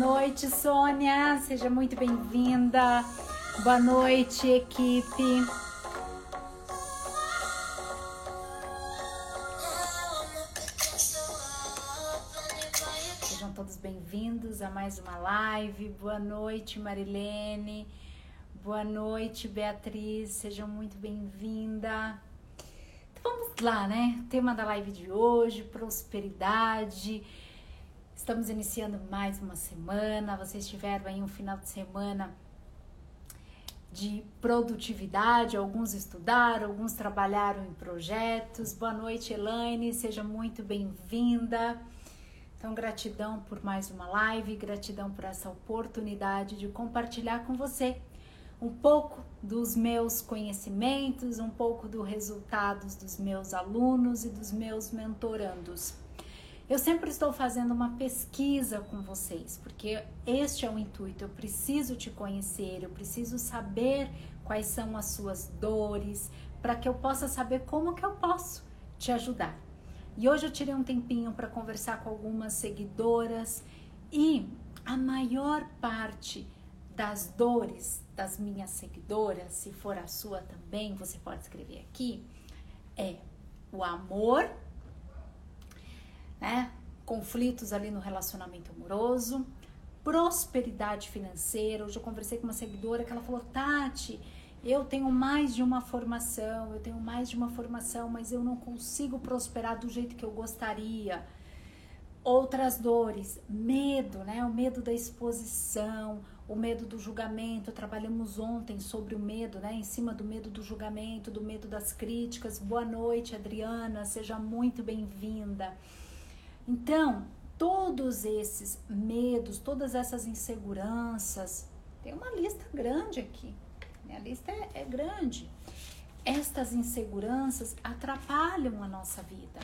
noite, Sônia. Seja muito bem-vinda. Boa noite, equipe. Sejam todos bem-vindos a mais uma live. Boa noite, Marilene. Boa noite, Beatriz. Sejam muito bem-vinda. Então vamos lá, né? tema da live de hoje: prosperidade Estamos iniciando mais uma semana. Vocês tiveram aí um final de semana de produtividade, alguns estudaram, alguns trabalharam em projetos. Boa noite, Elaine, seja muito bem-vinda. Então, gratidão por mais uma live, gratidão por essa oportunidade de compartilhar com você um pouco dos meus conhecimentos, um pouco dos resultados dos meus alunos e dos meus mentorandos. Eu sempre estou fazendo uma pesquisa com vocês, porque este é o intuito. Eu preciso te conhecer, eu preciso saber quais são as suas dores, para que eu possa saber como que eu posso te ajudar. E hoje eu tirei um tempinho para conversar com algumas seguidoras e a maior parte das dores das minhas seguidoras, se for a sua também, você pode escrever aqui, é o amor né? Conflitos ali no relacionamento amoroso, prosperidade financeira. Hoje eu conversei com uma seguidora que ela falou: Tati, eu tenho mais de uma formação, eu tenho mais de uma formação, mas eu não consigo prosperar do jeito que eu gostaria. Outras dores, medo, né? O medo da exposição, o medo do julgamento. Trabalhamos ontem sobre o medo, né? Em cima do medo do julgamento, do medo das críticas. Boa noite, Adriana, seja muito bem-vinda. Então, todos esses medos, todas essas inseguranças, tem uma lista grande aqui. A lista é, é grande. Estas inseguranças atrapalham a nossa vida,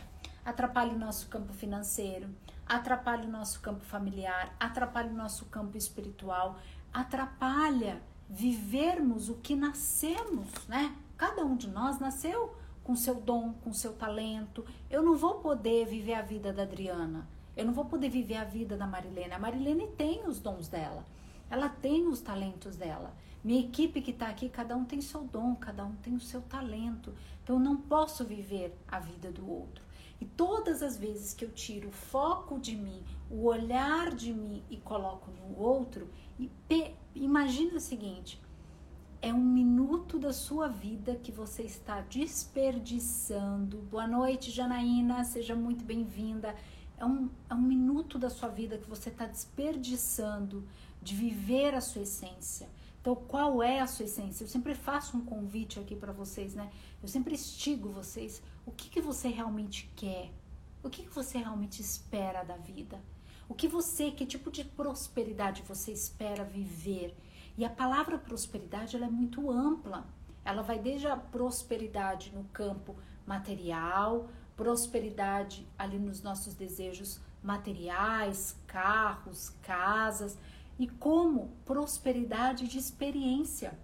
atrapalham o nosso campo financeiro, atrapalham o nosso campo familiar, atrapalham o nosso campo espiritual, atrapalha vivermos o que nascemos, né? Cada um de nós nasceu com seu dom, com seu talento. Eu não vou poder viver a vida da Adriana. Eu não vou poder viver a vida da Marilene. A Marilene tem os dons dela. Ela tem os talentos dela. Minha equipe que está aqui, cada um tem seu dom, cada um tem o seu talento. Então eu não posso viver a vida do outro. E todas as vezes que eu tiro o foco de mim, o olhar de mim e coloco no outro, imagina o seguinte: é um minuto da sua vida que você está desperdiçando. Boa noite, Janaína, seja muito bem-vinda. É um, é um minuto da sua vida que você está desperdiçando de viver a sua essência. Então, qual é a sua essência? Eu sempre faço um convite aqui para vocês, né? Eu sempre estigo vocês. O que, que você realmente quer? O que, que você realmente espera da vida? O que você, que tipo de prosperidade você espera viver? E a palavra prosperidade ela é muito ampla. Ela vai desde a prosperidade no campo material, prosperidade ali nos nossos desejos materiais, carros, casas, e como prosperidade de experiência.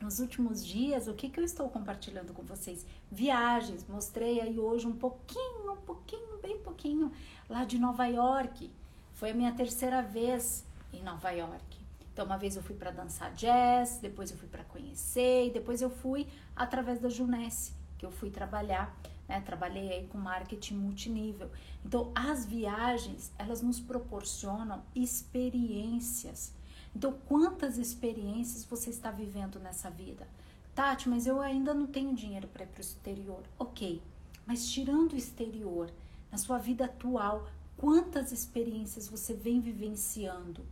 Nos últimos dias, o que, que eu estou compartilhando com vocês? Viagens. Mostrei aí hoje um pouquinho, um pouquinho, bem pouquinho, lá de Nova York. Foi a minha terceira vez em Nova York. Então, uma vez eu fui para dançar jazz, depois eu fui para conhecer, e depois eu fui através da Junesse, que eu fui trabalhar, né? Trabalhei aí com marketing multinível. Então, as viagens, elas nos proporcionam experiências. Então, quantas experiências você está vivendo nessa vida? Tati, mas eu ainda não tenho dinheiro para ir para o exterior. Ok, mas tirando o exterior, na sua vida atual, quantas experiências você vem vivenciando?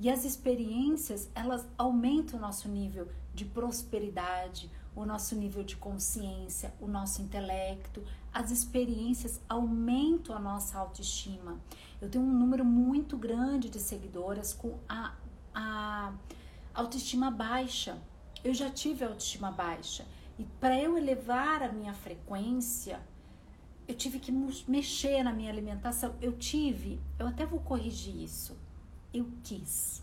E as experiências, elas aumentam o nosso nível de prosperidade, o nosso nível de consciência, o nosso intelecto. As experiências aumentam a nossa autoestima. Eu tenho um número muito grande de seguidoras com a, a autoestima baixa. Eu já tive autoestima baixa. E para eu elevar a minha frequência, eu tive que mexer na minha alimentação. Eu tive, eu até vou corrigir isso eu quis.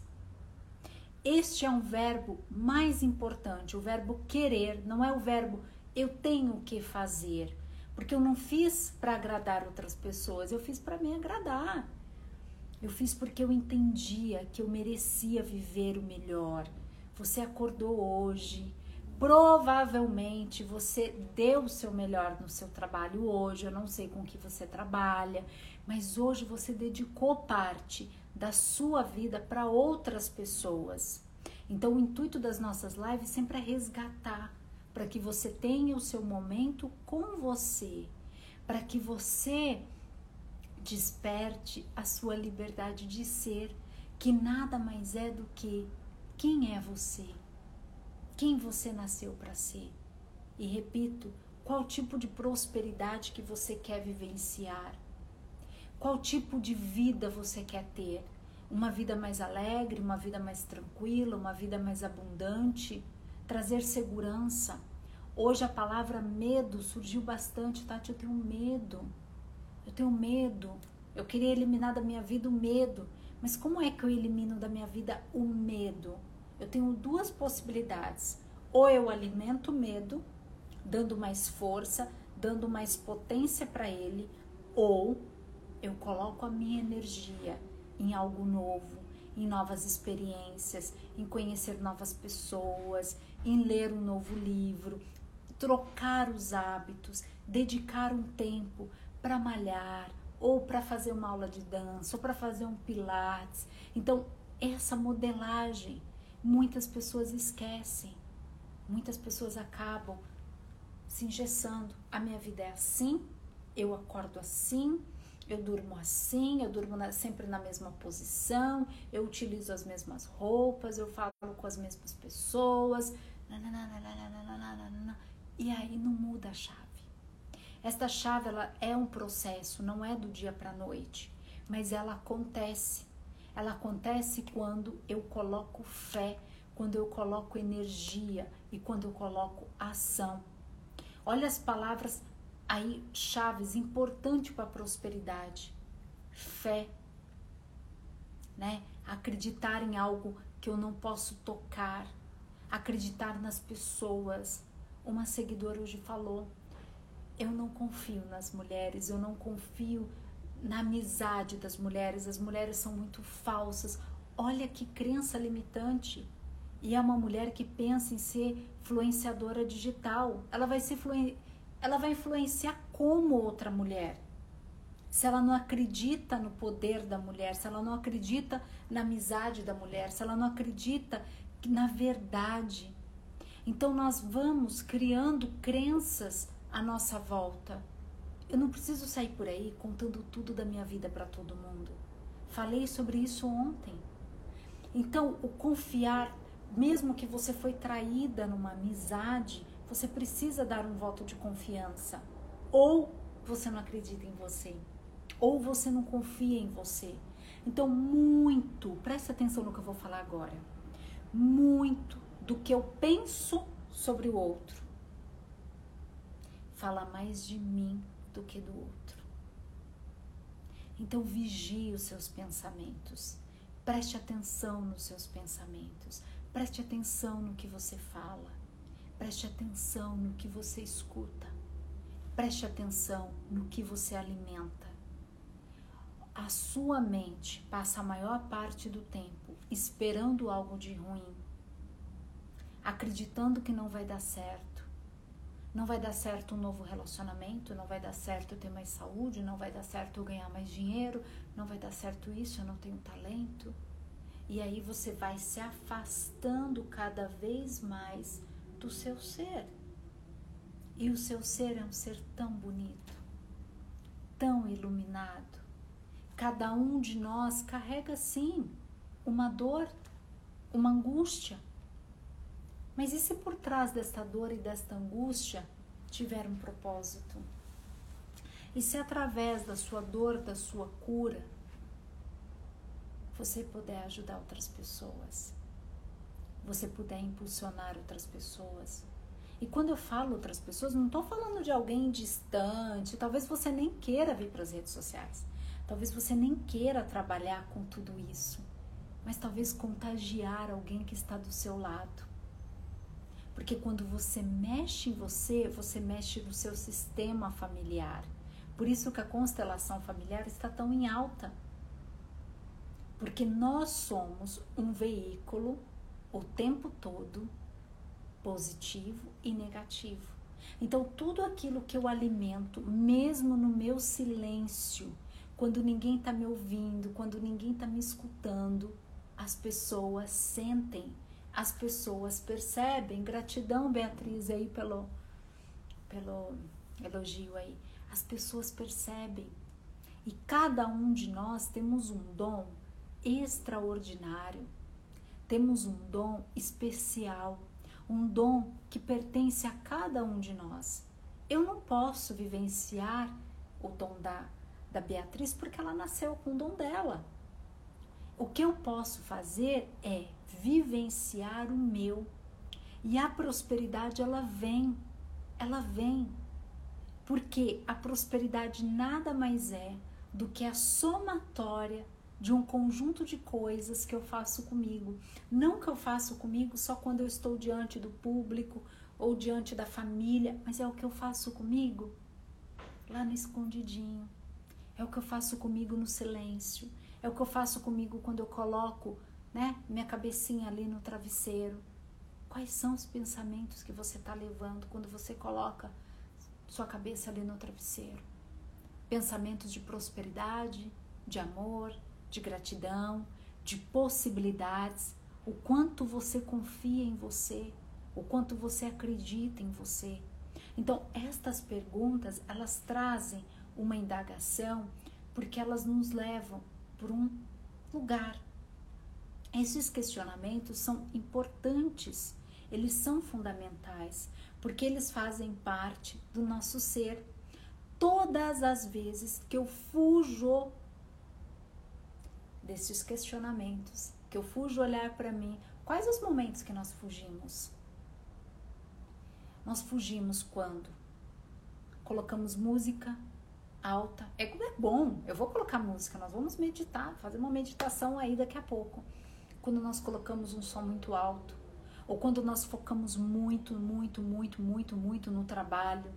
Este é um verbo mais importante, o verbo querer, não é o verbo eu tenho que fazer, porque eu não fiz para agradar outras pessoas, eu fiz para me agradar. Eu fiz porque eu entendia que eu merecia viver o melhor. Você acordou hoje. Provavelmente você deu o seu melhor no seu trabalho hoje. Eu não sei com que você trabalha, mas hoje você dedicou parte da sua vida para outras pessoas. Então, o intuito das nossas lives sempre é resgatar para que você tenha o seu momento com você, para que você desperte a sua liberdade de ser, que nada mais é do que quem é você, quem você nasceu para ser. E repito, qual tipo de prosperidade que você quer vivenciar? Qual tipo de vida você quer ter? Uma vida mais alegre, uma vida mais tranquila, uma vida mais abundante, trazer segurança. Hoje a palavra medo surgiu bastante, Tati. Eu tenho medo. Eu tenho medo. Eu queria eliminar da minha vida o medo. Mas como é que eu elimino da minha vida o medo? Eu tenho duas possibilidades. Ou eu alimento o medo, dando mais força, dando mais potência para ele, ou eu coloco a minha energia em algo novo, em novas experiências, em conhecer novas pessoas, em ler um novo livro, trocar os hábitos, dedicar um tempo para malhar, ou para fazer uma aula de dança, ou para fazer um pilates. Então, essa modelagem muitas pessoas esquecem. Muitas pessoas acabam se engessando. A minha vida é assim, eu acordo assim, eu durmo assim, eu durmo na, sempre na mesma posição, eu utilizo as mesmas roupas, eu falo com as mesmas pessoas. E aí não muda a chave. Esta chave ela é um processo, não é do dia para a noite, mas ela acontece. Ela acontece quando eu coloco fé, quando eu coloco energia e quando eu coloco ação. Olha as palavras aí chaves importante para a prosperidade. Fé, né? Acreditar em algo que eu não posso tocar, acreditar nas pessoas. Uma seguidora hoje falou: eu não confio nas mulheres, eu não confio na amizade das mulheres, as mulheres são muito falsas. Olha que crença limitante. E é uma mulher que pensa em ser influenciadora digital. Ela vai ser ela vai influenciar como outra mulher. Se ela não acredita no poder da mulher, se ela não acredita na amizade da mulher, se ela não acredita na verdade. Então nós vamos criando crenças à nossa volta. Eu não preciso sair por aí contando tudo da minha vida para todo mundo. Falei sobre isso ontem. Então, o confiar, mesmo que você foi traída numa amizade, você precisa dar um voto de confiança. Ou você não acredita em você, ou você não confia em você. Então, muito, preste atenção no que eu vou falar agora. Muito do que eu penso sobre o outro fala mais de mim do que do outro. Então, vigie os seus pensamentos. Preste atenção nos seus pensamentos. Preste atenção no que você fala. Preste atenção no que você escuta. Preste atenção no que você alimenta. A sua mente passa a maior parte do tempo esperando algo de ruim, acreditando que não vai dar certo. Não vai dar certo um novo relacionamento, não vai dar certo eu ter mais saúde, não vai dar certo eu ganhar mais dinheiro, não vai dar certo isso, eu não tenho talento. E aí você vai se afastando cada vez mais do seu ser. E o seu ser é um ser tão bonito, tão iluminado. Cada um de nós carrega sim uma dor, uma angústia. Mas e se por trás desta dor e desta angústia tiver um propósito? E se através da sua dor, da sua cura, você puder ajudar outras pessoas? Você puder impulsionar outras pessoas. E quando eu falo outras pessoas, não estou falando de alguém distante, talvez você nem queira vir para as redes sociais, talvez você nem queira trabalhar com tudo isso, mas talvez contagiar alguém que está do seu lado. Porque quando você mexe em você, você mexe no seu sistema familiar. Por isso que a constelação familiar está tão em alta. Porque nós somos um veículo o tempo todo positivo e negativo. Então, tudo aquilo que eu alimento, mesmo no meu silêncio, quando ninguém está me ouvindo, quando ninguém está me escutando, as pessoas sentem, as pessoas percebem. Gratidão, Beatriz, aí pelo, pelo elogio aí. As pessoas percebem. E cada um de nós temos um dom extraordinário, temos um dom especial, um dom que pertence a cada um de nós. Eu não posso vivenciar o dom da, da Beatriz porque ela nasceu com o dom dela. O que eu posso fazer é vivenciar o meu. E a prosperidade ela vem, ela vem. Porque a prosperidade nada mais é do que a somatória de um conjunto de coisas que eu faço comigo. Não que eu faço comigo só quando eu estou diante do público ou diante da família, mas é o que eu faço comigo lá no escondidinho. É o que eu faço comigo no silêncio. É o que eu faço comigo quando eu coloco, né, minha cabecinha ali no travesseiro. Quais são os pensamentos que você está levando quando você coloca sua cabeça ali no travesseiro? Pensamentos de prosperidade, de amor, de gratidão, de possibilidades, o quanto você confia em você, o quanto você acredita em você. Então, estas perguntas, elas trazem uma indagação porque elas nos levam por um lugar. Esses questionamentos são importantes, eles são fundamentais, porque eles fazem parte do nosso ser. Todas as vezes que eu fujo desses questionamentos, que eu fujo olhar para mim, quais os momentos que nós fugimos? Nós fugimos quando colocamos música alta. É, é bom, eu vou colocar música, nós vamos meditar, fazer uma meditação aí daqui a pouco. Quando nós colocamos um som muito alto, ou quando nós focamos muito, muito, muito, muito, muito no trabalho.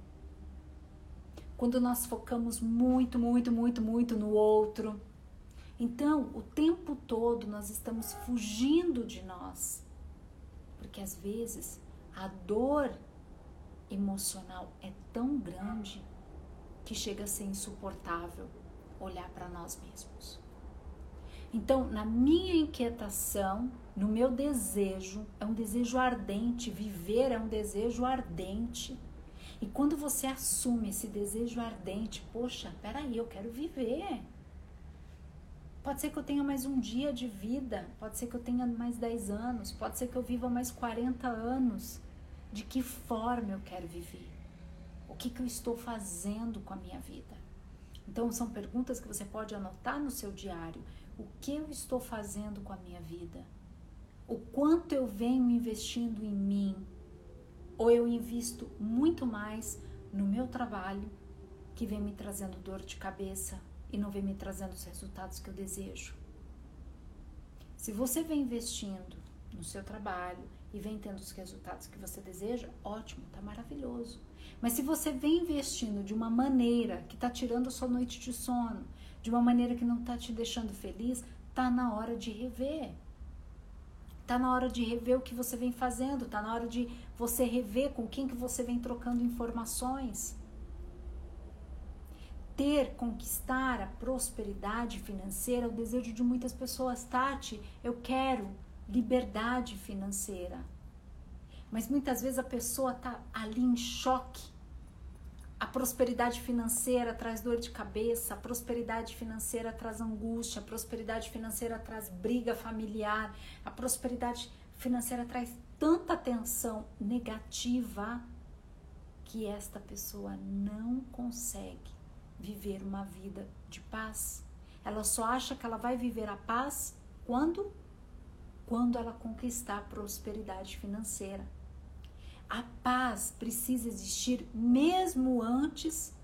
Quando nós focamos muito, muito, muito, muito no outro. Então, o tempo todo nós estamos fugindo de nós. Porque às vezes a dor emocional é tão grande que chega a ser insuportável olhar para nós mesmos. Então, na minha inquietação, no meu desejo, é um desejo ardente, viver é um desejo ardente. E quando você assume esse desejo ardente, poxa, peraí, eu quero viver. Pode ser que eu tenha mais um dia de vida, pode ser que eu tenha mais 10 anos, pode ser que eu viva mais 40 anos. De que forma eu quero viver? que, que eu estou fazendo com a minha vida? Então, são perguntas que você pode anotar no seu diário. O que eu estou fazendo com a minha vida? O quanto eu venho investindo em mim? Ou eu invisto muito mais no meu trabalho, que vem me trazendo dor de cabeça e não vem me trazendo os resultados que eu desejo? Se você vem investindo no seu trabalho e vem tendo os resultados que você deseja, ótimo, tá maravilhoso. Mas se você vem investindo de uma maneira que está tirando a sua noite de sono, de uma maneira que não está te deixando feliz, tá na hora de rever. Tá na hora de rever o que você vem fazendo, tá na hora de você rever com quem que você vem trocando informações. Ter, conquistar a prosperidade financeira o desejo de muitas pessoas. Tati, eu quero liberdade financeira. Mas muitas vezes a pessoa está ali em choque. A prosperidade financeira traz dor de cabeça, a prosperidade financeira traz angústia, a prosperidade financeira traz briga familiar, a prosperidade financeira traz tanta tensão negativa que esta pessoa não consegue viver uma vida de paz. Ela só acha que ela vai viver a paz quando quando ela conquistar a prosperidade financeira. A paz precisa existir mesmo antes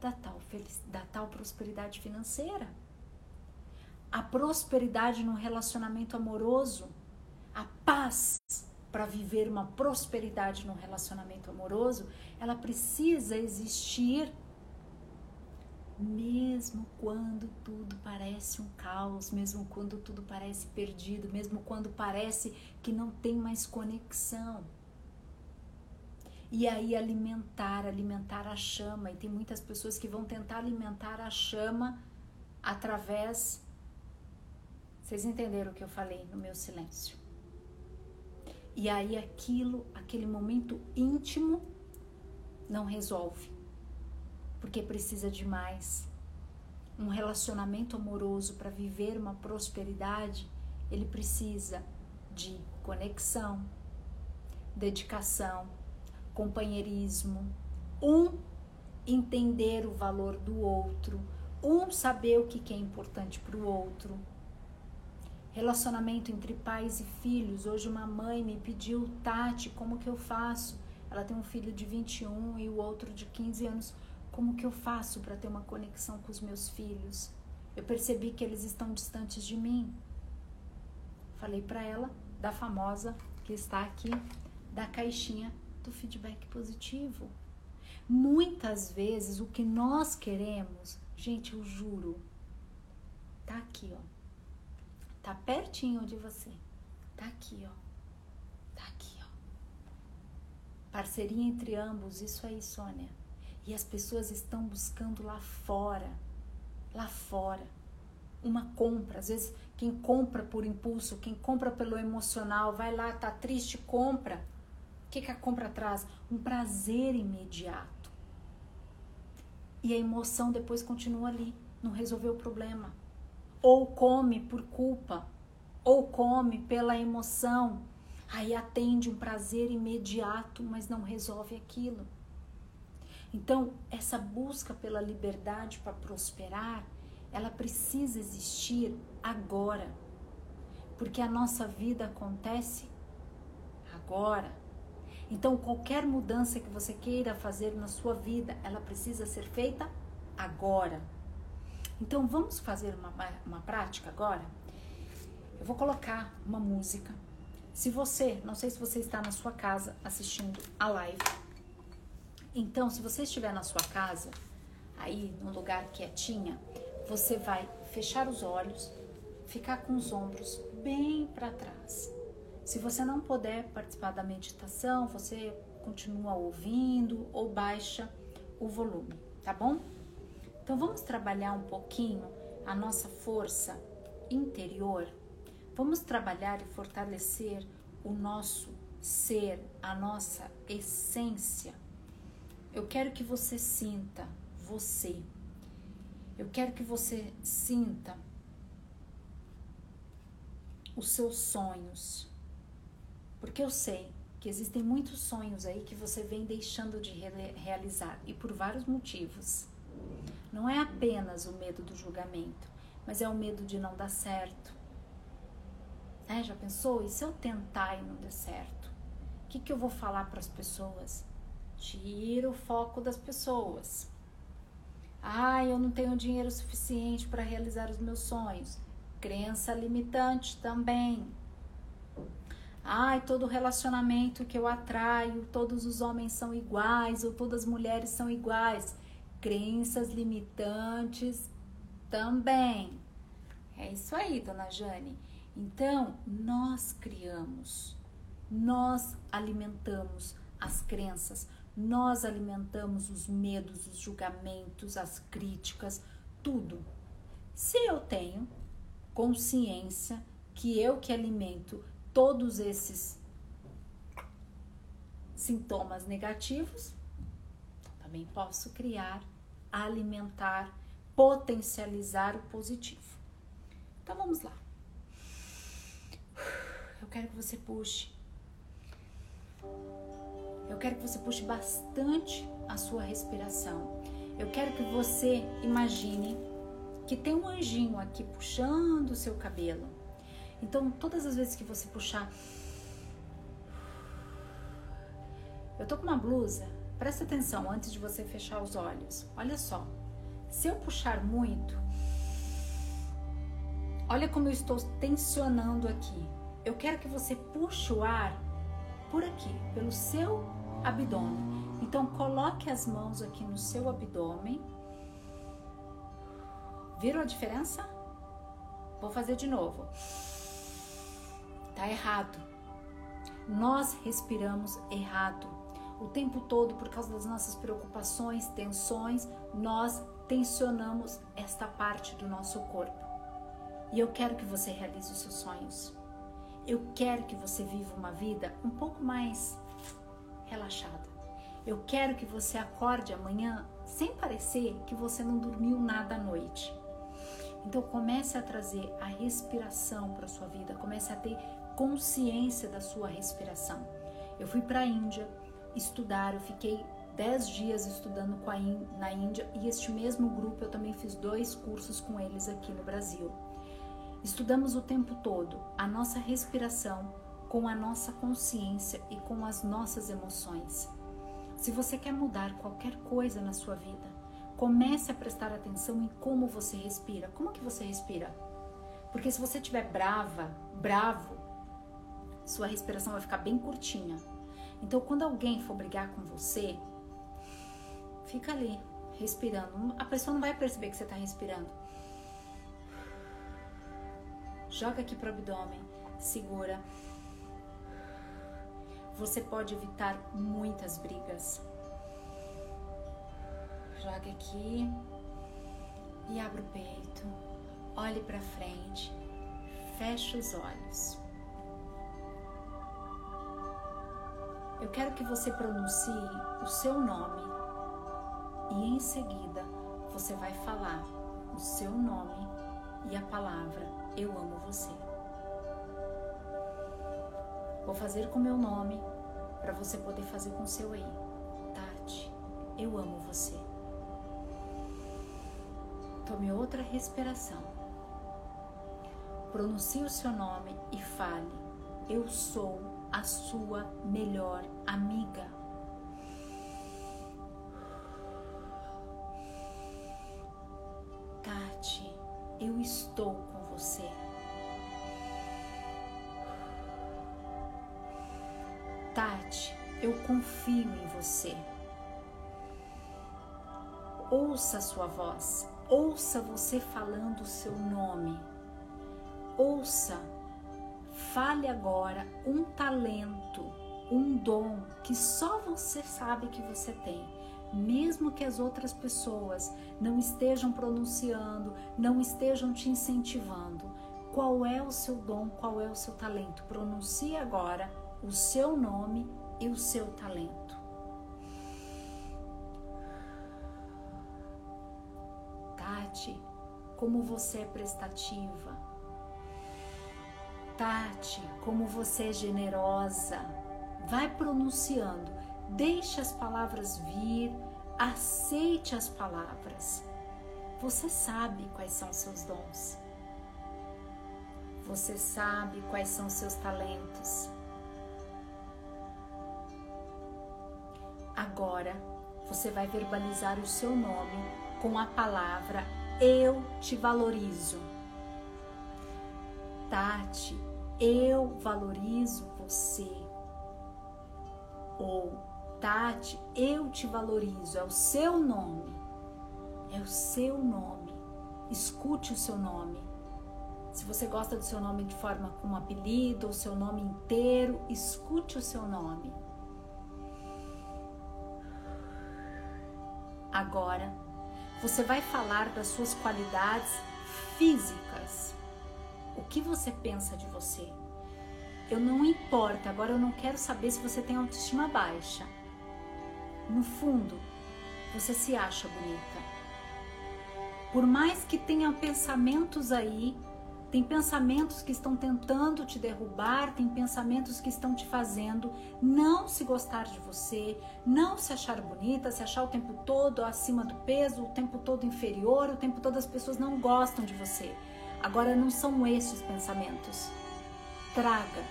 da tal, da tal prosperidade financeira. A prosperidade no relacionamento amoroso, a paz para viver uma prosperidade no relacionamento amoroso, ela precisa existir mesmo quando tudo parece um caos, mesmo quando tudo parece perdido, mesmo quando parece que não tem mais conexão. E aí alimentar, alimentar a chama. E tem muitas pessoas que vão tentar alimentar a chama através. Vocês entenderam o que eu falei no meu silêncio? E aí aquilo, aquele momento íntimo, não resolve porque precisa de mais. Um relacionamento amoroso para viver uma prosperidade, ele precisa de conexão, dedicação, companheirismo, um entender o valor do outro, um saber o que é importante para o outro. Relacionamento entre pais e filhos. Hoje uma mãe me pediu, Tati, como que eu faço? Ela tem um filho de 21 e o outro de 15 anos como que eu faço para ter uma conexão com os meus filhos? Eu percebi que eles estão distantes de mim. Falei para ela da famosa que está aqui, da caixinha do feedback positivo. Muitas vezes o que nós queremos, gente, eu juro, tá aqui, ó. Tá pertinho de você. Tá aqui, ó. Tá aqui, ó. Parceria entre ambos, isso aí, Sônia. E as pessoas estão buscando lá fora, lá fora, uma compra. Às vezes, quem compra por impulso, quem compra pelo emocional, vai lá, tá triste, compra. O que, que a compra traz? Um prazer imediato. E a emoção depois continua ali, não resolveu o problema. Ou come por culpa, ou come pela emoção. Aí atende um prazer imediato, mas não resolve aquilo. Então, essa busca pela liberdade para prosperar, ela precisa existir agora. Porque a nossa vida acontece agora. Então, qualquer mudança que você queira fazer na sua vida, ela precisa ser feita agora. Então, vamos fazer uma, uma prática agora? Eu vou colocar uma música. Se você, não sei se você está na sua casa assistindo a live, então, se você estiver na sua casa, aí num lugar quietinha, você vai fechar os olhos, ficar com os ombros bem para trás. Se você não puder participar da meditação, você continua ouvindo ou baixa o volume, tá bom? Então vamos trabalhar um pouquinho a nossa força interior. Vamos trabalhar e fortalecer o nosso ser, a nossa essência eu quero que você sinta você. Eu quero que você sinta os seus sonhos. Porque eu sei que existem muitos sonhos aí que você vem deixando de realizar e por vários motivos. Não é apenas o medo do julgamento, mas é o medo de não dar certo. É, já pensou? E se eu tentar e não der certo? O que, que eu vou falar para as pessoas? Tira o foco das pessoas. Ah, eu não tenho dinheiro suficiente para realizar os meus sonhos. Crença limitante também. Ai, todo relacionamento que eu atraio, todos os homens são iguais ou todas as mulheres são iguais. Crenças limitantes também. É isso aí, dona Jane. Então, nós criamos, nós alimentamos as crenças, nós alimentamos os medos, os julgamentos, as críticas, tudo. Se eu tenho consciência que eu que alimento todos esses sintomas negativos, também posso criar, alimentar, potencializar o positivo. Então vamos lá. Eu quero que você puxe eu quero que você puxe bastante a sua respiração. Eu quero que você imagine que tem um anjinho aqui puxando o seu cabelo. Então, todas as vezes que você puxar. Eu tô com uma blusa. Presta atenção antes de você fechar os olhos. Olha só. Se eu puxar muito, olha como eu estou tensionando aqui. Eu quero que você puxe o ar por aqui, pelo seu abdômen. Então, coloque as mãos aqui no seu abdômen Viram a diferença? Vou fazer de novo. Tá errado. Nós respiramos errado. O tempo todo, por causa das nossas preocupações, tensões, nós tensionamos esta parte do nosso corpo. E eu quero que você realize os seus sonhos. Eu quero que você viva uma vida um pouco mais relaxada. Eu quero que você acorde amanhã sem parecer que você não dormiu nada à noite. Então comece a trazer a respiração para sua vida, comece a ter consciência da sua respiração. Eu fui para a Índia estudar, eu fiquei 10 dias estudando na Índia e este mesmo grupo eu também fiz dois cursos com eles aqui no Brasil. Estudamos o tempo todo a nossa respiração com a nossa consciência e com as nossas emoções. Se você quer mudar qualquer coisa na sua vida, comece a prestar atenção em como você respira. Como que você respira? Porque se você estiver brava, bravo, sua respiração vai ficar bem curtinha. Então, quando alguém for brigar com você, Fica ali, respirando. A pessoa não vai perceber que você está respirando. Joga aqui para o abdômen, segura. Você pode evitar muitas brigas. Joga aqui e abre o peito. Olhe para frente. Feche os olhos. Eu quero que você pronuncie o seu nome e em seguida você vai falar o seu nome e a palavra Eu amo você. Vou fazer com meu nome para você poder fazer com seu aí. Tati, eu amo você. Tome outra respiração. Pronuncie o seu nome e fale: Eu sou a sua melhor amiga. eu estou com você. Confio em você. Ouça a sua voz, ouça você falando o seu nome. Ouça, fale agora um talento, um dom que só você sabe que você tem mesmo que as outras pessoas não estejam pronunciando, não estejam te incentivando. Qual é o seu dom, qual é o seu talento? Pronuncie agora o seu nome e o seu talento. Tati, como você é prestativa. Tati, como você é generosa. Vai pronunciando Deixe as palavras vir, aceite as palavras. Você sabe quais são seus dons. Você sabe quais são seus talentos. Agora você vai verbalizar o seu nome com a palavra Eu te valorizo. Tati, eu valorizo você. Ou Tati, eu te valorizo, é o seu nome. É o seu nome. Escute o seu nome. Se você gosta do seu nome de forma com um apelido ou seu nome inteiro, escute o seu nome. Agora, você vai falar das suas qualidades físicas. O que você pensa de você? Eu não importa, agora eu não quero saber se você tem autoestima baixa no fundo, você se acha bonita. Por mais que tenha pensamentos aí, tem pensamentos que estão tentando te derrubar, tem pensamentos que estão te fazendo não se gostar de você, não se achar bonita, se achar o tempo todo acima do peso, o tempo todo inferior, o tempo todo as pessoas não gostam de você. Agora não são esses pensamentos. Traga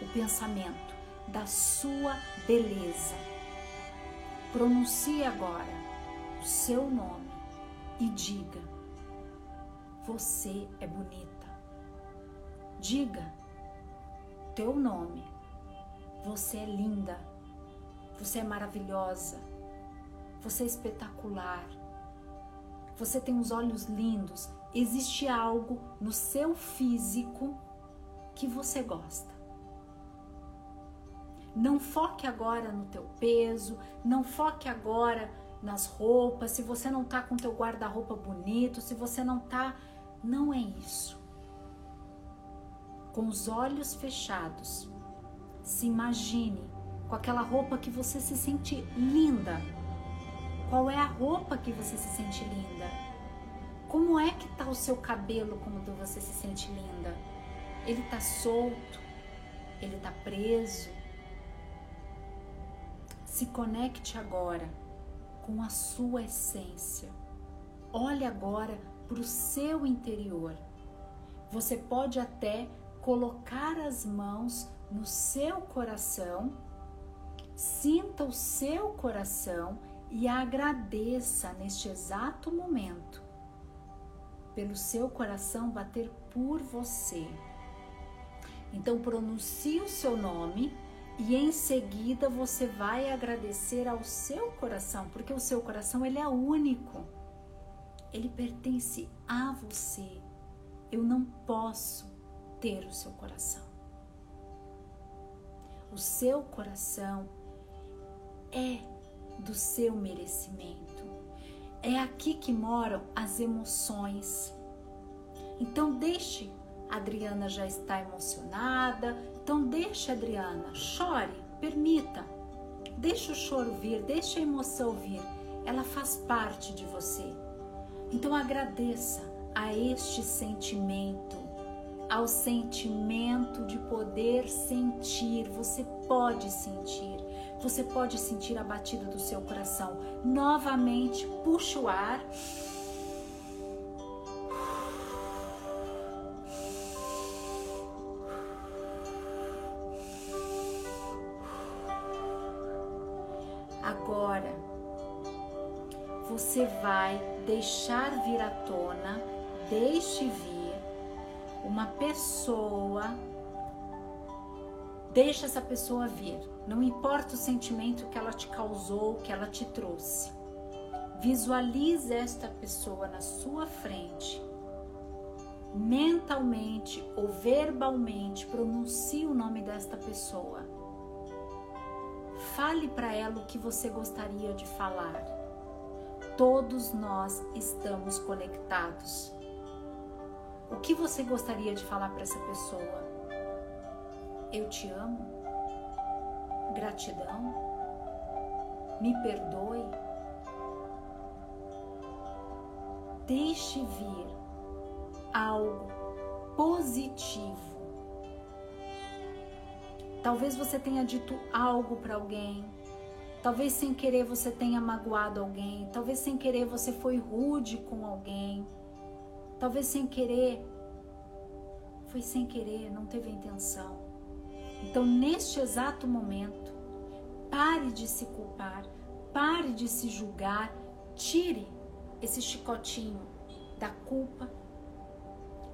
o pensamento da sua beleza Pronuncie agora o seu nome e diga: Você é bonita. Diga teu nome. Você é linda. Você é maravilhosa. Você é espetacular. você tem os olhos lindos, existe algo no seu físico que você gosta. Não foque agora no teu peso, não foque agora nas roupas, se você não tá com teu guarda-roupa bonito, se você não tá, não é isso. Com os olhos fechados, se imagine com aquela roupa que você se sente linda. Qual é a roupa que você se sente linda? Como é que tá o seu cabelo quando você se sente linda? Ele tá solto? Ele tá preso? Se conecte agora com a sua essência. Olhe agora para o seu interior. Você pode até colocar as mãos no seu coração, sinta o seu coração e agradeça neste exato momento pelo seu coração bater por você. Então pronuncie o seu nome e em seguida você vai agradecer ao seu coração, porque o seu coração ele é único. Ele pertence a você. Eu não posso ter o seu coração. O seu coração é do seu merecimento. É aqui que moram as emoções. Então deixe Adriana já está emocionada, então deixe Adriana, chore, permita. Deixe o choro vir, deixe a emoção vir. Ela faz parte de você. Então agradeça a este sentimento, ao sentimento de poder sentir. Você pode sentir. Você pode sentir a batida do seu coração. Novamente, puxa o ar. Você vai deixar vir à tona, deixe vir uma pessoa, deixa essa pessoa vir. Não importa o sentimento que ela te causou, que ela te trouxe. Visualize esta pessoa na sua frente. Mentalmente ou verbalmente, pronuncie o nome desta pessoa. Fale para ela o que você gostaria de falar. Todos nós estamos conectados. O que você gostaria de falar para essa pessoa? Eu te amo? Gratidão? Me perdoe? Deixe vir algo positivo Talvez você tenha dito algo para alguém. Talvez sem querer você tenha magoado alguém. Talvez sem querer você foi rude com alguém. Talvez sem querer foi sem querer, não teve intenção. Então, neste exato momento, pare de se culpar, pare de se julgar, tire esse chicotinho da culpa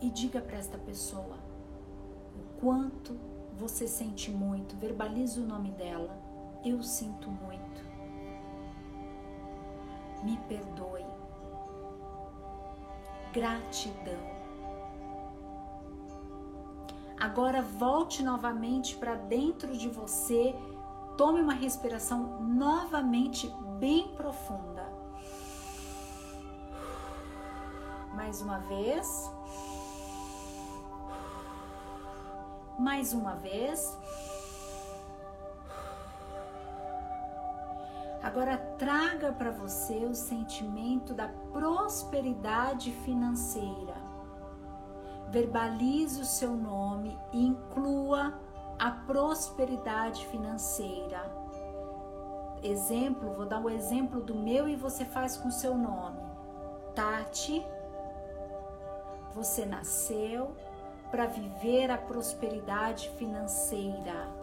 e diga para esta pessoa o quanto você sente muito, verbalize o nome dela. Eu sinto muito. Me perdoe. Gratidão. Agora volte novamente para dentro de você. Tome uma respiração novamente bem profunda. Mais uma vez. Mais uma vez. Agora traga para você o sentimento da prosperidade financeira. Verbalize o seu nome e inclua a prosperidade financeira. Exemplo, vou dar o um exemplo do meu e você faz com o seu nome. Tati, você nasceu para viver a prosperidade financeira.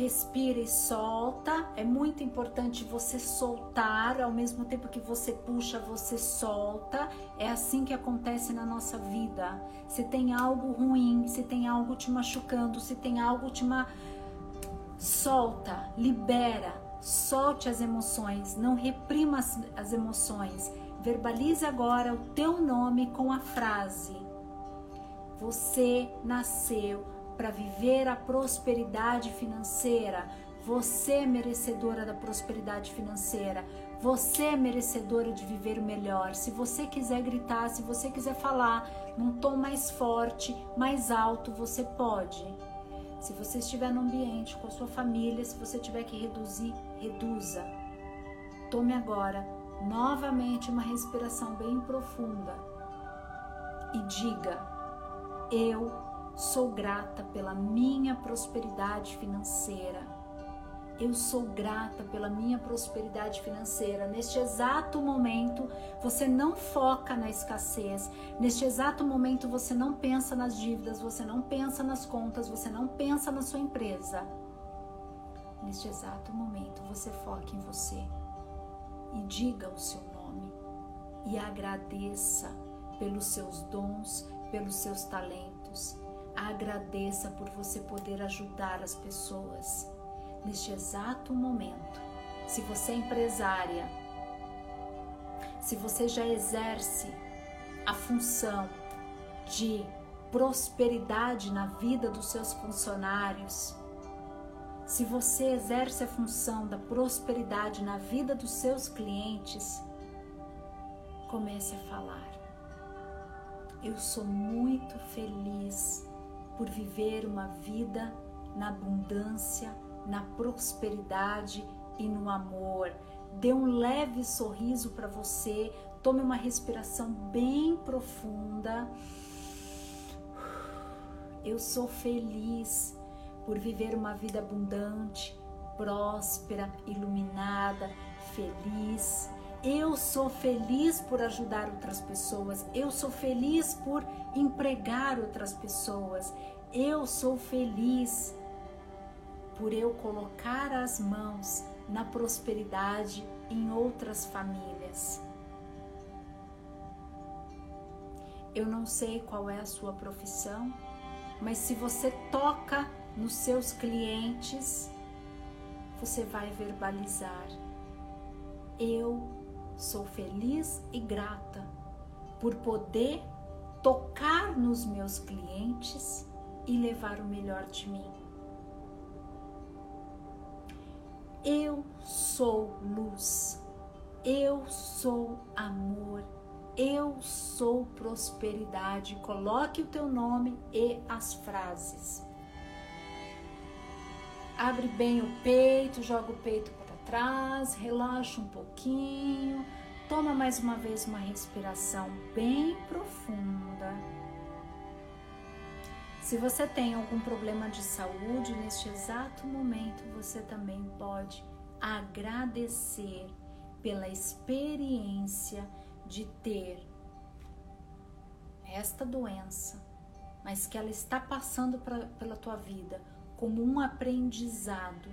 Respira e solta. É muito importante você soltar, ao mesmo tempo que você puxa, você solta. É assim que acontece na nossa vida. Se tem algo ruim, se tem algo te machucando, se tem algo te ma... solta, libera, Solte as emoções, não reprima as, as emoções. Verbalize agora o teu nome com a frase: Você nasceu para viver a prosperidade financeira. Você é merecedora da prosperidade financeira. Você é merecedora de viver o melhor. Se você quiser gritar, se você quiser falar num tom mais forte, mais alto, você pode. Se você estiver no ambiente com a sua família, se você tiver que reduzir, reduza. Tome agora novamente uma respiração bem profunda e diga: Eu sou grata pela minha prosperidade financeira. Eu sou grata pela minha prosperidade financeira. Neste exato momento, você não foca na escassez. Neste exato momento, você não pensa nas dívidas, você não pensa nas contas, você não pensa na sua empresa. Neste exato momento, você foca em você e diga o seu nome e agradeça pelos seus dons, pelos seus talentos. Agradeça por você poder ajudar as pessoas neste exato momento. Se você é empresária, se você já exerce a função de prosperidade na vida dos seus funcionários, se você exerce a função da prosperidade na vida dos seus clientes, comece a falar. Eu sou muito feliz por viver uma vida na abundância na prosperidade e no amor. Dê um leve sorriso para você. Tome uma respiração bem profunda. Eu sou feliz por viver uma vida abundante, próspera, iluminada, feliz. Eu sou feliz por ajudar outras pessoas. Eu sou feliz por empregar outras pessoas. Eu sou feliz por eu colocar as mãos na prosperidade em outras famílias. Eu não sei qual é a sua profissão, mas se você toca nos seus clientes, você vai verbalizar: Eu sou feliz e grata por poder tocar nos meus clientes e levar o melhor de mim. Eu sou luz, eu sou amor, eu sou prosperidade. Coloque o teu nome e as frases. Abre bem o peito, joga o peito trás, relaxa um pouquinho. Toma mais uma vez uma respiração bem profunda. Se você tem algum problema de saúde neste exato momento, você também pode agradecer pela experiência de ter esta doença, mas que ela está passando pra, pela tua vida como um aprendizado.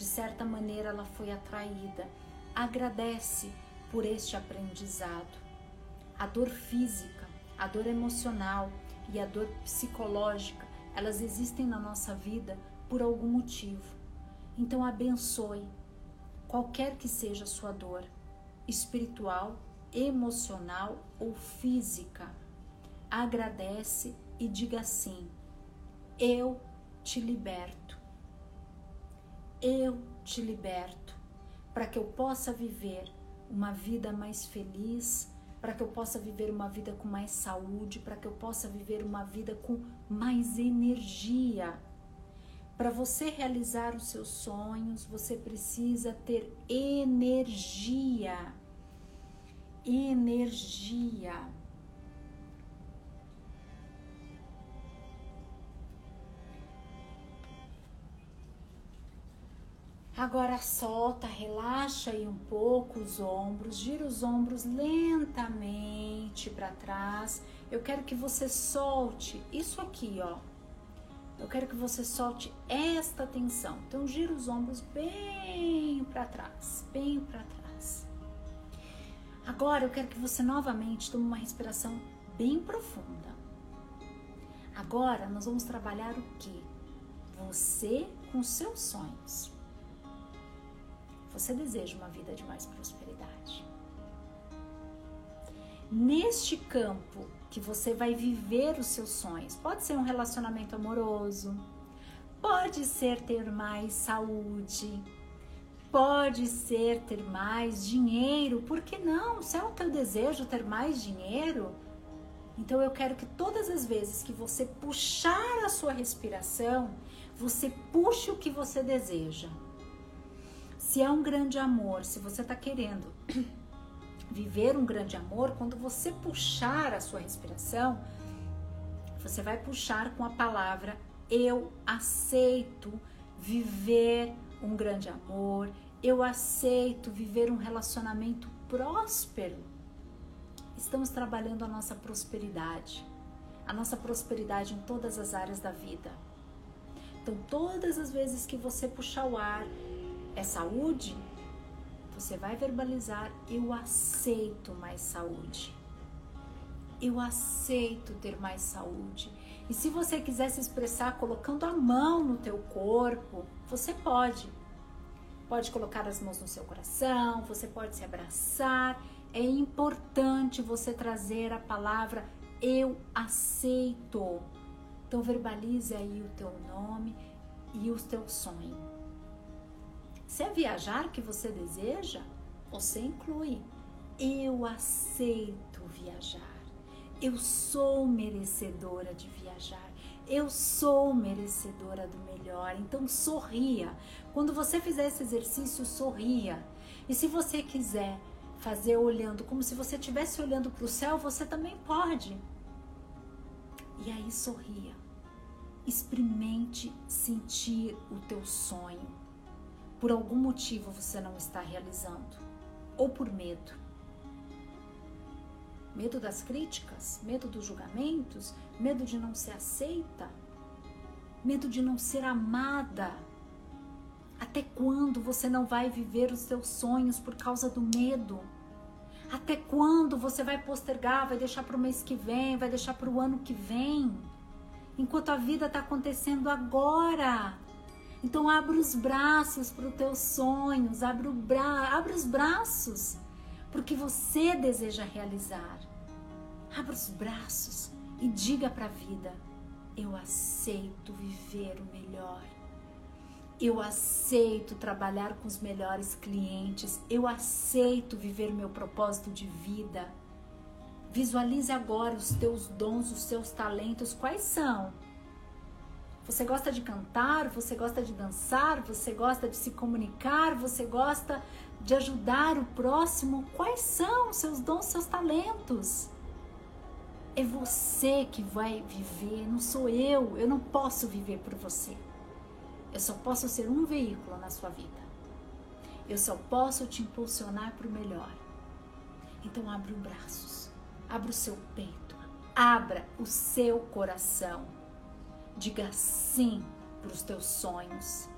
De certa maneira, ela foi atraída. Agradece por este aprendizado. A dor física, a dor emocional, e a dor psicológica, elas existem na nossa vida por algum motivo. Então abençoe qualquer que seja a sua dor, espiritual, emocional ou física. Agradece e diga assim: Eu te liberto. Eu te liberto para que eu possa viver uma vida mais feliz, para que eu possa viver uma vida com mais saúde, para que eu possa viver uma vida com mais energia. Para você realizar os seus sonhos, você precisa ter energia. Energia. Agora solta, relaxa aí um pouco os ombros, gira os ombros lentamente para trás. Eu quero que você solte isso aqui, ó. Eu quero que você solte esta tensão. Então gira os ombros bem para trás, bem para trás. Agora eu quero que você novamente tome uma respiração bem profunda. Agora nós vamos trabalhar o que? Você com seus sonhos. Você deseja uma vida de mais prosperidade. Neste campo que você vai viver os seus sonhos, pode ser um relacionamento amoroso, pode ser ter mais saúde, pode ser ter mais dinheiro, por que não? Se é o teu desejo ter mais dinheiro, então eu quero que todas as vezes que você puxar a sua respiração, você puxe o que você deseja. Se é um grande amor, se você está querendo viver um grande amor, quando você puxar a sua respiração, você vai puxar com a palavra eu aceito viver um grande amor, eu aceito viver um relacionamento próspero. Estamos trabalhando a nossa prosperidade, a nossa prosperidade em todas as áreas da vida. Então, todas as vezes que você puxar o ar, é saúde, você vai verbalizar: eu aceito mais saúde. Eu aceito ter mais saúde. E se você quiser se expressar colocando a mão no teu corpo, você pode. Pode colocar as mãos no seu coração, você pode se abraçar. É importante você trazer a palavra eu aceito. Então verbalize aí o teu nome e o teu sonho. Se é viajar que você deseja, você inclui eu aceito viajar. Eu sou merecedora de viajar. Eu sou merecedora do melhor. Então sorria. Quando você fizer esse exercício, sorria. E se você quiser fazer olhando como se você estivesse olhando para o céu, você também pode. E aí sorria. Experimente sentir o teu sonho. Por algum motivo você não está realizando, ou por medo Medo das críticas, medo dos julgamentos, medo de não ser aceita, medo de não ser amada. Até quando você não vai viver os seus sonhos por causa do medo? Até quando você vai postergar, vai deixar para o mês que vem, vai deixar para o ano que vem? Enquanto a vida está acontecendo agora. Então abre os braços para os teus sonhos, abre, o bra abre os braços porque você deseja realizar. Abra os braços e diga para a vida: eu aceito viver o melhor. Eu aceito trabalhar com os melhores clientes. Eu aceito viver meu propósito de vida. Visualize agora os teus dons, os seus talentos. Quais são? Você gosta de cantar? Você gosta de dançar? Você gosta de se comunicar? Você gosta de ajudar o próximo, quais são os seus dons, seus talentos? É você que vai viver, não sou eu. Eu não posso viver por você. Eu só posso ser um veículo na sua vida. Eu só posso te impulsionar para o melhor. Então abra os braços, abra o seu peito, abra o seu coração. Diga sim para os teus sonhos.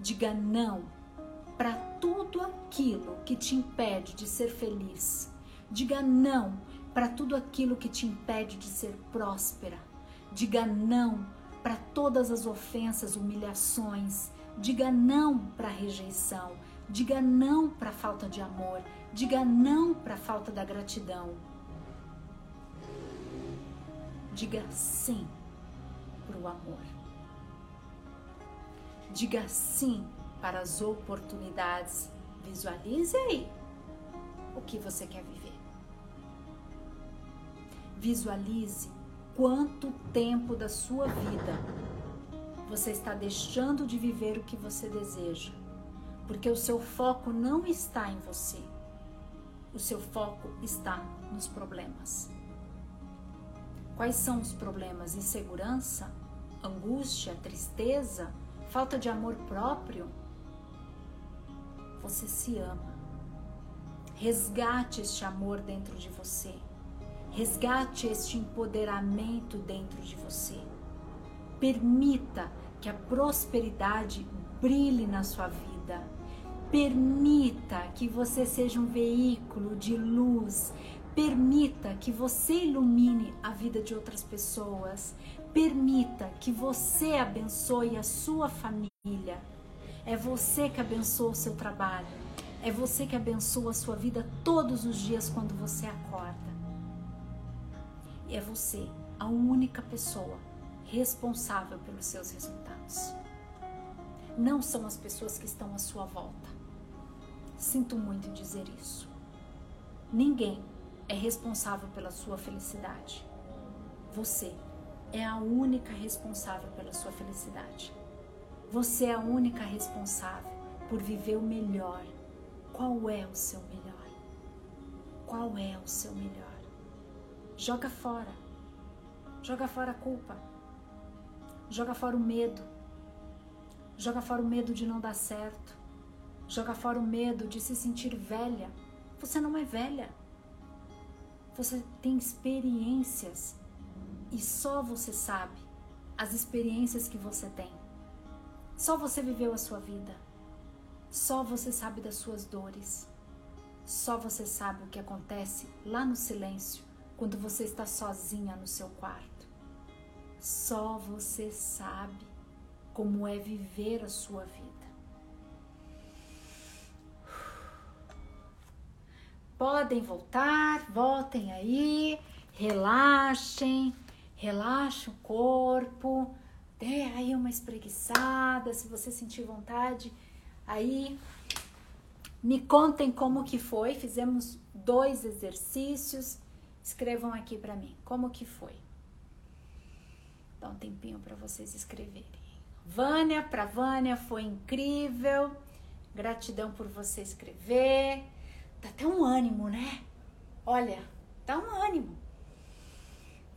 Diga não para tudo aquilo que te impede de ser feliz. Diga não para tudo aquilo que te impede de ser próspera. Diga não para todas as ofensas, humilhações. Diga não para a rejeição. Diga não para a falta de amor. Diga não para a falta da gratidão. Diga sim para o amor. Diga sim para as oportunidades. Visualize aí o que você quer viver. Visualize quanto tempo da sua vida você está deixando de viver o que você deseja, porque o seu foco não está em você. O seu foco está nos problemas. Quais são os problemas? Insegurança, angústia, tristeza, falta de amor próprio? você se ama. Resgate este amor dentro de você. Resgate este empoderamento dentro de você. Permita que a prosperidade brilhe na sua vida. Permita que você seja um veículo de luz. Permita que você ilumine a vida de outras pessoas. Permita que você abençoe a sua família É você que abençoa o seu trabalho. É você que abençoa a sua vida todos os dias quando você acorda. E é você, a única pessoa responsável pelos seus resultados. Não são as pessoas que estão à sua volta. Sinto muito em dizer isso. Ninguém é responsável pela sua felicidade. Você é a única responsável pela sua felicidade. Você é a única responsável por viver o melhor. Qual é o seu melhor? Qual é o seu melhor? Joga fora. Joga fora a culpa. Joga fora o medo. Joga fora o medo de não dar certo. Joga fora o medo de se sentir velha. Você não é velha. Você tem experiências e só você sabe as experiências que você tem. Só você viveu a sua vida. Só você sabe das suas dores. Só você sabe o que acontece lá no silêncio quando você está sozinha no seu quarto. Só você sabe como é viver a sua vida. Podem voltar, voltem aí, relaxem, relaxe o corpo, dê aí uma espreguiçada, se você sentir vontade. Aí me contem como que foi. Fizemos dois exercícios. Escrevam aqui para mim como que foi. Dá um tempinho para vocês escreverem. Vânia, para Vânia foi incrível. Gratidão por você escrever. Dá até um ânimo, né? Olha, dá um ânimo.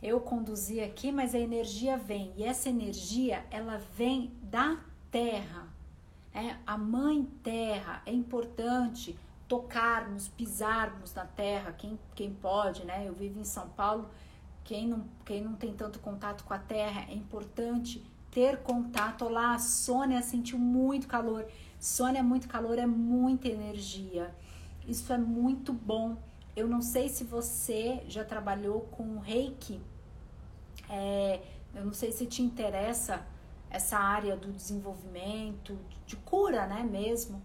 Eu conduzi aqui, mas a energia vem. E essa energia, ela vem da terra. É, a mãe terra é importante tocarmos, pisarmos na terra, quem, quem pode, né? Eu vivo em São Paulo, quem não, quem não tem tanto contato com a terra, é importante ter contato. lá a Sônia sentiu muito calor. Sônia, muito calor é muita energia. Isso é muito bom. Eu não sei se você já trabalhou com reiki. É, eu não sei se te interessa essa área do desenvolvimento, de cura, né, mesmo.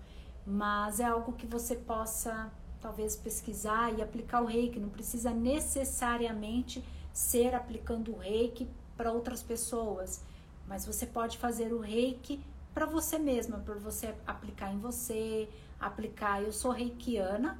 Mas é algo que você possa talvez pesquisar e aplicar o reiki. Não precisa necessariamente ser aplicando o reiki para outras pessoas, mas você pode fazer o reiki para você mesma, para você aplicar em você, aplicar. Eu sou reikiana,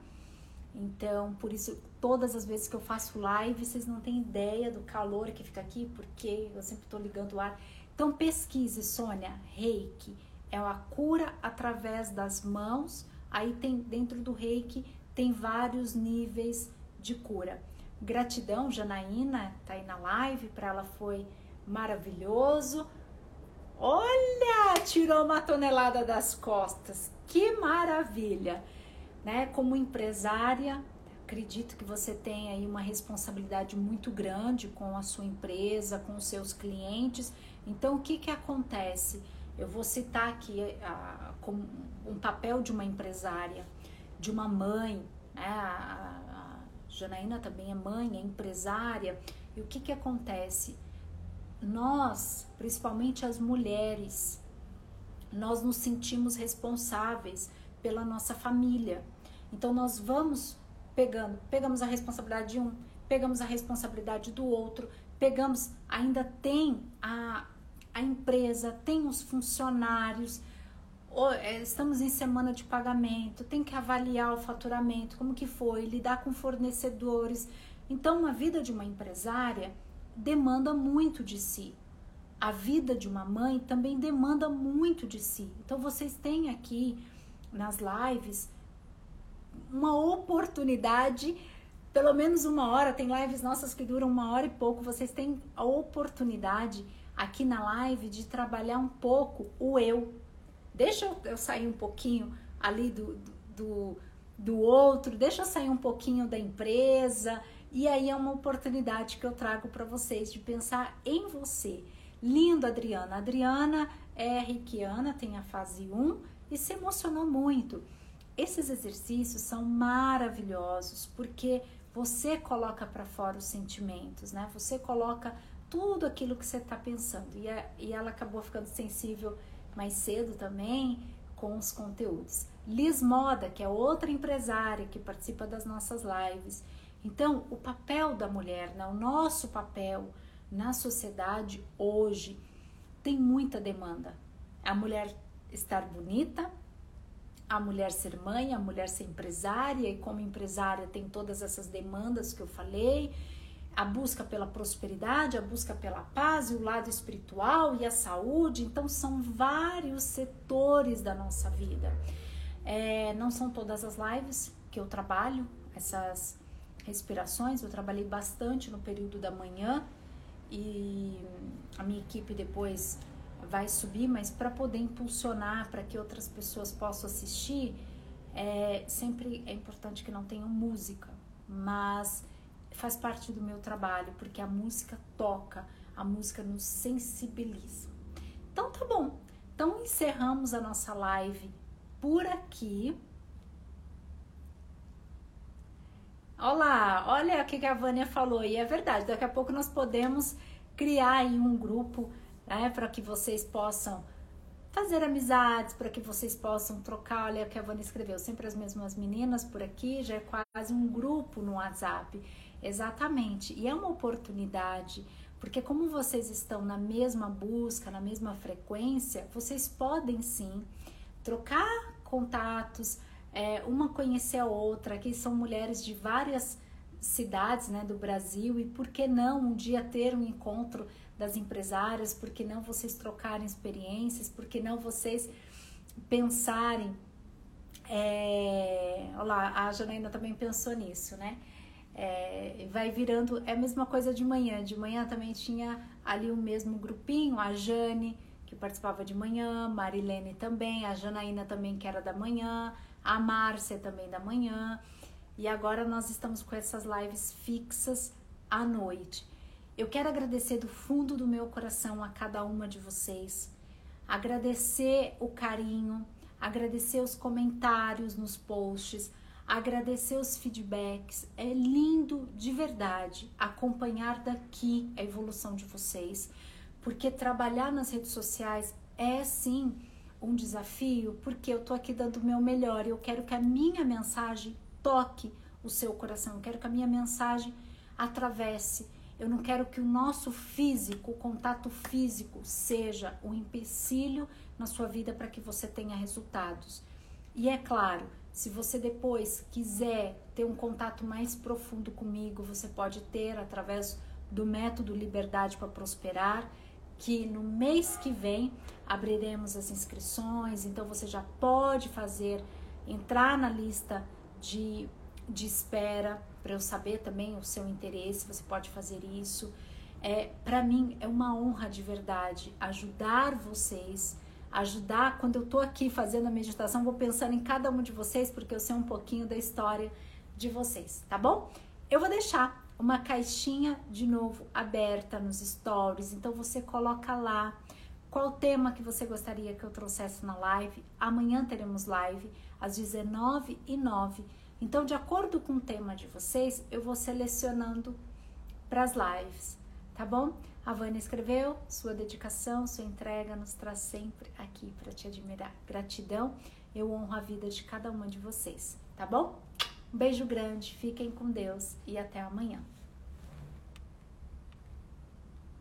então por isso todas as vezes que eu faço live, vocês não têm ideia do calor que fica aqui, porque eu sempre estou ligando o ar. Então pesquise, Sônia, reiki é a cura através das mãos. Aí tem dentro do reiki tem vários níveis de cura. Gratidão, Janaína, tá aí na live, para ela foi maravilhoso. Olha, tirou uma tonelada das costas. Que maravilha, né? Como empresária, acredito que você tem aí uma responsabilidade muito grande com a sua empresa, com os seus clientes. Então, o que que acontece? Eu vou citar aqui a, como um papel de uma empresária, de uma mãe, né? A, a Janaína também é mãe, é empresária. E o que que acontece? nós, principalmente as mulheres, nós nos sentimos responsáveis pela nossa família. Então nós vamos pegando, pegamos a responsabilidade de um, pegamos a responsabilidade do outro, pegamos, ainda tem a, a empresa, tem os funcionários, é, estamos em semana de pagamento, tem que avaliar o faturamento, como que foi, lidar com fornecedores. Então, a vida de uma empresária demanda muito de si. A vida de uma mãe também demanda muito de si. Então vocês têm aqui nas lives uma oportunidade, pelo menos uma hora, tem lives nossas que duram uma hora e pouco, vocês têm a oportunidade aqui na live de trabalhar um pouco o eu. Deixa eu, sair um pouquinho ali do, do, do outro, deixa eu sair um pouquinho da empresa e aí é uma oportunidade que eu trago para vocês de pensar em você. Lindo, Adriana. Adriana é reikiana, tem a fase 1 e se emocionou muito. Esses exercícios são maravilhosos porque você coloca para fora os sentimentos, né? Você coloca tudo aquilo que você está pensando. E, a, e ela acabou ficando sensível mais cedo também, com os conteúdos. Liz Moda, que é outra empresária que participa das nossas lives. Então, o papel da mulher, né? o nosso papel na sociedade hoje tem muita demanda. A mulher estar bonita, a mulher ser mãe, a mulher ser empresária, e como empresária tem todas essas demandas que eu falei, a busca pela prosperidade, a busca pela paz e o lado espiritual e a saúde. Então, são vários setores da nossa vida. É, não são todas as lives que eu trabalho, essas respirações, eu trabalhei bastante no período da manhã e a minha equipe depois vai subir, mas para poder impulsionar, para que outras pessoas possam assistir, é, sempre é importante que não tenham música, mas faz parte do meu trabalho, porque a música toca, a música nos sensibiliza. Então tá bom. Então encerramos a nossa live por aqui. Olá, olha o que a Vânia falou, e é verdade, daqui a pouco nós podemos criar um grupo né, para que vocês possam fazer amizades, para que vocês possam trocar. Olha o que a Vânia escreveu, sempre as mesmas meninas por aqui, já é quase um grupo no WhatsApp. Exatamente. E é uma oportunidade, porque como vocês estão na mesma busca, na mesma frequência, vocês podem sim trocar contatos, é, uma conhecer a outra. Aqui são mulheres de várias cidades né, do Brasil e por que não um dia ter um encontro das empresárias, por que não vocês trocarem experiências, por que não vocês pensarem. É, olha lá, a Janaína também pensou nisso, né? É, vai virando, é a mesma coisa de manhã. De manhã também tinha ali o mesmo grupinho, a Jane, que participava de manhã, Marilene também, a Janaína também, que era da manhã, a Márcia também da manhã. E agora nós estamos com essas lives fixas à noite. Eu quero agradecer do fundo do meu coração a cada uma de vocês, agradecer o carinho, agradecer os comentários nos posts, agradecer os feedbacks. É lindo de verdade acompanhar daqui a evolução de vocês, porque trabalhar nas redes sociais é sim um desafio, porque eu tô aqui dando o meu melhor eu quero que a minha mensagem toque o seu coração, eu quero que a minha mensagem atravesse. Eu não quero que o nosso físico, o contato físico, seja um empecilho na sua vida para que você tenha resultados. E é claro, se você depois quiser ter um contato mais profundo comigo, você pode ter através do método Liberdade para Prosperar, que no mês que vem abriremos as inscrições, então você já pode fazer, entrar na lista de, de espera para eu saber também o seu interesse, você pode fazer isso. É, para mim é uma honra de verdade ajudar vocês ajudar. Quando eu tô aqui fazendo a meditação, vou pensando em cada um de vocês, porque eu sei um pouquinho da história de vocês, tá bom? Eu vou deixar uma caixinha de novo aberta nos stories, então você coloca lá qual tema que você gostaria que eu trouxesse na live. Amanhã teremos live às 19 e 9. Então, de acordo com o tema de vocês, eu vou selecionando para as lives, tá bom? A Vânia escreveu: sua dedicação, sua entrega nos traz sempre aqui para te admirar. Gratidão, eu honro a vida de cada uma de vocês, tá bom? Um beijo grande, fiquem com Deus e até amanhã.